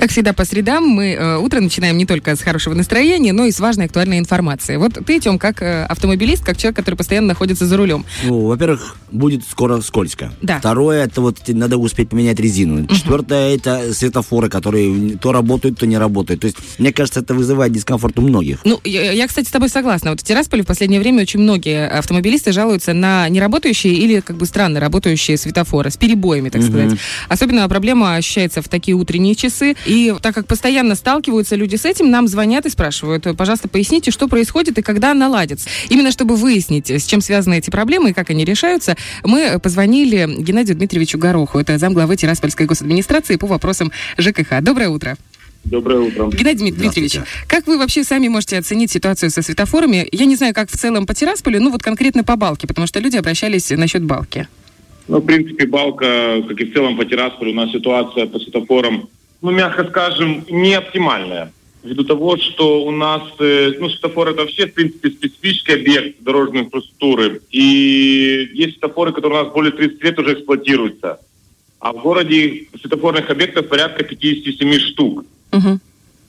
Как всегда, по средам мы э, утро начинаем не только с хорошего настроения, но и с важной актуальной информации. Вот ты, Тем, как э, автомобилист, как человек, который постоянно находится за рулем. Ну, во-первых, будет скоро скользко. Да. Второе, это вот надо успеть поменять резину. Четвертое, это светофоры, которые то работают, то не работают. То есть, мне кажется, это вызывает дискомфорт у многих. Ну, я, я, кстати, с тобой согласна. Вот в Тирасполе в последнее время очень многие автомобилисты жалуются на неработающие или как бы странно работающие светофоры с перебоями, так Мгм. сказать. Особенно проблема ощущается в такие утренние часы. И так как постоянно сталкиваются люди с этим, нам звонят и спрашивают, пожалуйста, поясните, что происходит и когда наладится. Именно чтобы выяснить, с чем связаны эти проблемы и как они решаются, мы позвонили Геннадию Дмитриевичу Гороху. Это замглавы Тираспольской госадминистрации по вопросам ЖКХ. Доброе утро. Доброе утро. Геннадий Дмитриевич, как вы вообще сами можете оценить ситуацию со светофорами? Я не знаю, как в целом по Тирасполю, ну вот конкретно по Балке, потому что люди обращались насчет Балки. Ну, в принципе, Балка, как и в целом по Тирасполю, у нас ситуация по светофорам, ну, мягко скажем, не оптимальная. Ввиду того, что у нас, э, ну, светофор это вообще, в принципе, специфический объект дорожной инфраструктуры. И есть светофоры, которые у нас более 30 лет уже эксплуатируются. А в городе светофорных объектов порядка 57 штук.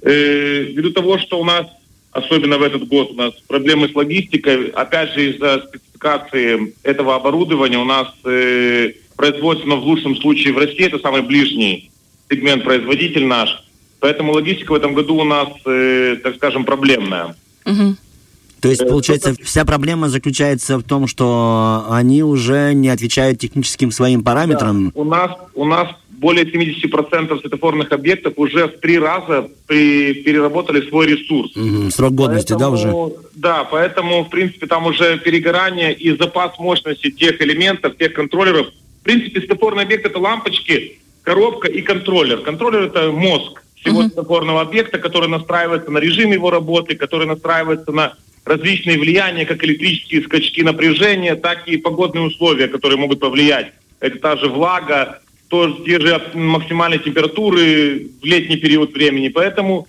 Э, ввиду того, что у нас, особенно в этот год, у нас проблемы с логистикой, опять же из-за спецификации этого оборудования у нас э, производственно в лучшем случае в России, это самый ближний сегмент производитель наш. Поэтому логистика в этом году у нас, э, так скажем, проблемная. То есть, Э, получается, вся проблема заключается в том, что они уже не отвечают техническим своим параметрам. У нас, у нас более 70% светофорных объектов уже в три раза при- переработали свой ресурс. Мгм, Срок годности, да, уже? Поэтому- Да, поэтому, в принципе, там уже перегорание и запас мощности тех элементов, тех контроллеров. В принципе, светофорный объект — это лампочки, коробка и контроллер. Контроллер — это мозг всего светофорного объекта, который настраивается на режим его работы, который настраивается на различные влияния, как электрические скачки напряжения, так и погодные условия, которые могут повлиять. Это та же влага, то, те же максимальные температуры в летний период времени. Поэтому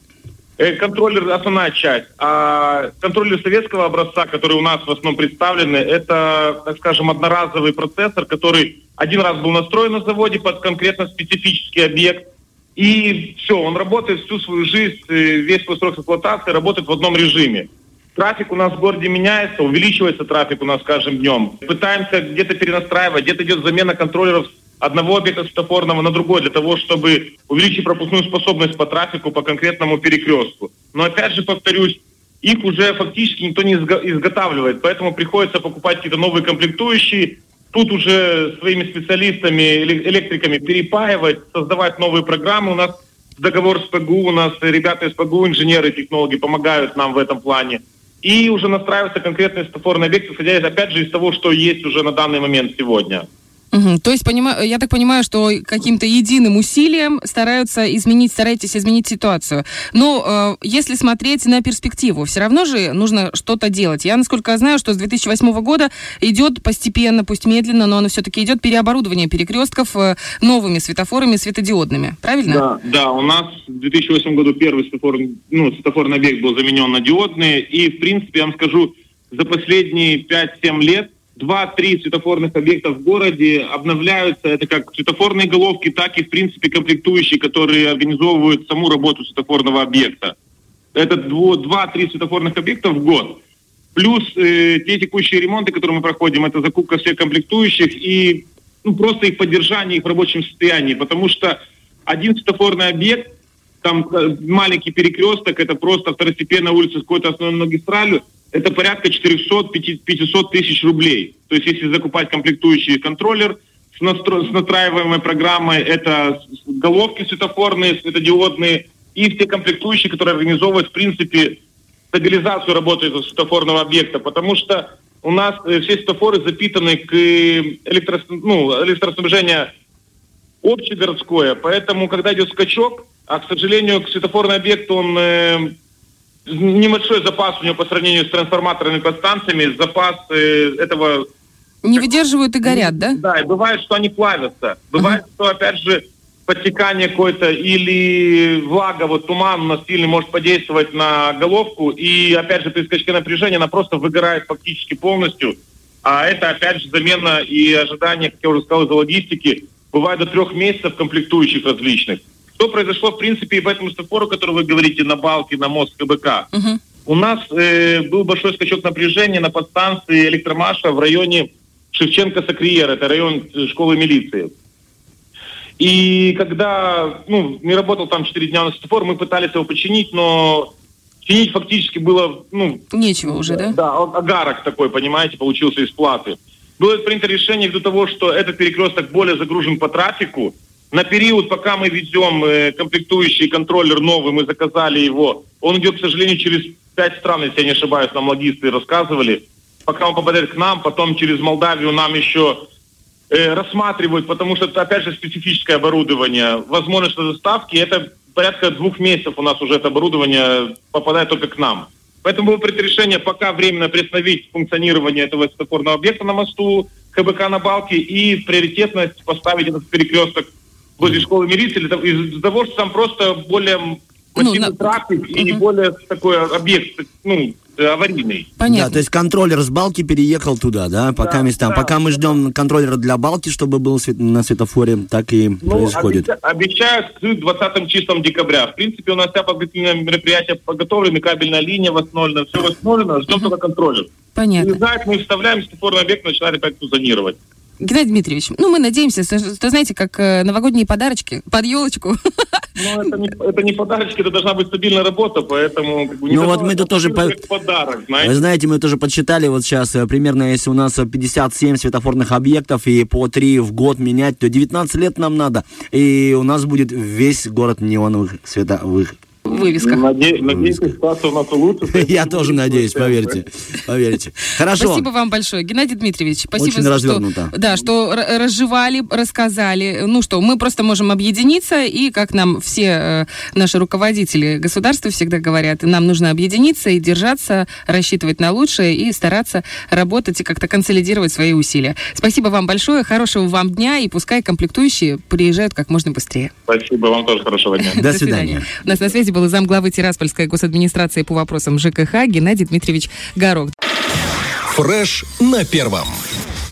Контроллер – основная часть. А контроллер советского образца, который у нас в основном представлены, это, так скажем, одноразовый процессор, который один раз был настроен на заводе под конкретно специфический объект. И все, он работает всю свою жизнь, э, весь свой срок эксплуатации работает в одном режиме. Трафик у нас в городе меняется, увеличивается трафик у нас с каждым днем. Пытаемся где-то перенастраивать, где-то идет замена контроллеров одного объекта светофорного на другой для того, чтобы увеличить пропускную способность по трафику по конкретному перекрестку. Но опять же повторюсь, их уже фактически никто не изго- изготавливает, поэтому приходится покупать какие-то новые комплектующие, тут уже своими специалистами, эле- электриками перепаивать, создавать новые программы. У нас договор с ПГУ, у нас ребята из ПГУ, инженеры, технологи помогают нам в этом плане. И уже настраиваются конкретные светофорные объекты, исходя опять же из того, что есть уже на данный момент сегодня. Мгм. То есть, понима- я так понимаю, что каким-то единым усилием стараются изменить, стараетесь изменить ситуацию. Но э, если смотреть на перспективу, все равно же нужно что-то делать. Я, насколько знаю, что с 2008 года идет постепенно, пусть медленно, но оно все-таки идет переоборудование перекрестков э, новыми светофорами светодиодными. Правильно? Да, да, у нас в 2008 году первый светофор, ну, светофорный объект был заменен на диодные. И, в принципе, я вам скажу, за последние 5-7 лет два-три светофорных объекта в городе обновляются. Это как светофорные головки, так и, в принципе, комплектующие, которые организовывают саму работу светофорного объекта. Это два-три светофорных объекта в год. Плюс э, те текущие ремонты, которые мы проходим, это закупка всех комплектующих и ну, просто их поддержание их в рабочем состоянии. Потому что один светофорный объект, там э, маленький перекресток, это просто второстепенная улица с какой-то основной магистралью, это порядка 400-500 тысяч рублей. То есть если закупать комплектующий контроллер с, настро- с настраиваемой программой, это головки светофорные, светодиодные, и все комплектующие, которые организовывают, в принципе, стабилизацию работы этого светофорного объекта, потому что у нас э, все светофоры запитаны к э, электрос... ну, электроснабжению общегородское, поэтому, когда идет скачок, а, к сожалению, светофорный объект, он э, небольшой запас у него по сравнению с трансформаторными подстанциями, запас э, этого Не выдерживают и горят, да? да, и бывает, что они плавятся. Бывает, что, опять же, подтекание какое-то или влага, вот туман у нас сильный может подействовать на головку, и, опять же, при скачке напряжения она просто выгорает фактически полностью. А это, опять же, замена и ожидание, как я уже сказал, из-за логистики, бывает до трех месяцев комплектующих различных. Что произошло, в принципе, и по этому светофору, который вы говорите, на Балке, на мост КБК. Мгм. У нас э, был большой скачок напряжения на подстанции Электромаша в районе Шевченко-Сакриер, это район э, школы милиции. И когда ну, не работал там 4 дня на светофор, мы пытались его починить, но чинить фактически было, ну, Нечего уже, да? да, агарок такой, понимаете, получился из платы. Было принято решение ввиду того, что этот перекресток более загружен по трафику. На период, пока мы ведем э, комплектующий контроллер новый, мы заказали его. Он идет, к сожалению, через пять стран, если я не ошибаюсь, нам логисты рассказывали. Пока он попадает к нам, потом через Молдавию нам еще э, рассматривают, потому что это, опять же, специфическое оборудование. Возможность доставки, это порядка двух месяцев у нас уже это оборудование попадает только к нам. Поэтому было принято решение пока временно приостановить функционирование этого светофорного объекта на мосту КБК на Балке и приоритетность поставить этот перекресток возле школы милиции из-за того, что там просто более массивный на- трафик и Мгм. более такой объект, ну, э, аварийный. Понятно. Да, то есть контроллер с балки переехал туда, да, пока Да, местам. да. Пока мы ждем контроллера для балки, чтобы был свет- на светофоре, так и Ну, происходит. обеща- обещают к 20 числам декабря. В принципе, у нас вся подготовительное мероприятие подготовлены, кабельная линия восстановлена, все восстановлено, ждем только контроллер. Понятно. Не знает, мы вставляем светофорный объект, начинали опять функционировать. Геннадий Дмитриевич, ну мы надеемся, что, что, знаете, как э, новогодние подарочки под елочку. Но это не, это не подарочки, это должна быть стабильная работа, поэтому... Как бы, не Ну, вот мы тут тоже по- подарок, Вы знаете. знаете, мы тоже подсчитали вот сейчас, э, примерно если у нас э, 57 светофорных объектов и по 3 в год менять, то 19 лет нам надо. И у нас будет весь город неоновых световых. Вывеска. Наде- Надеюсь, ситуация у нас улучшится. Я тоже надеюсь, поверьте. Поверьте. Хорошо. Спасибо вам большое, Геннадий Дмитриевич. Спасибо, Очень за- развернуто. что, да, что разжевали, рассказали. Ну что, мы просто можем объединиться, и как нам все э, наши руководители государства всегда говорят, нам нужно объединиться и держаться, рассчитывать на лучшее и стараться работать и как-то консолидировать свои усилия. Спасибо вам большое, хорошего вам дня, и пускай комплектующие приезжают как можно быстрее. Спасибо, вам тоже хорошего дня. До свидания. У нас на связи был замглавы Тираспольской госадминистрации по вопросам ЖКХ Геннадий Дмитриевич Горох. Фреш на первом.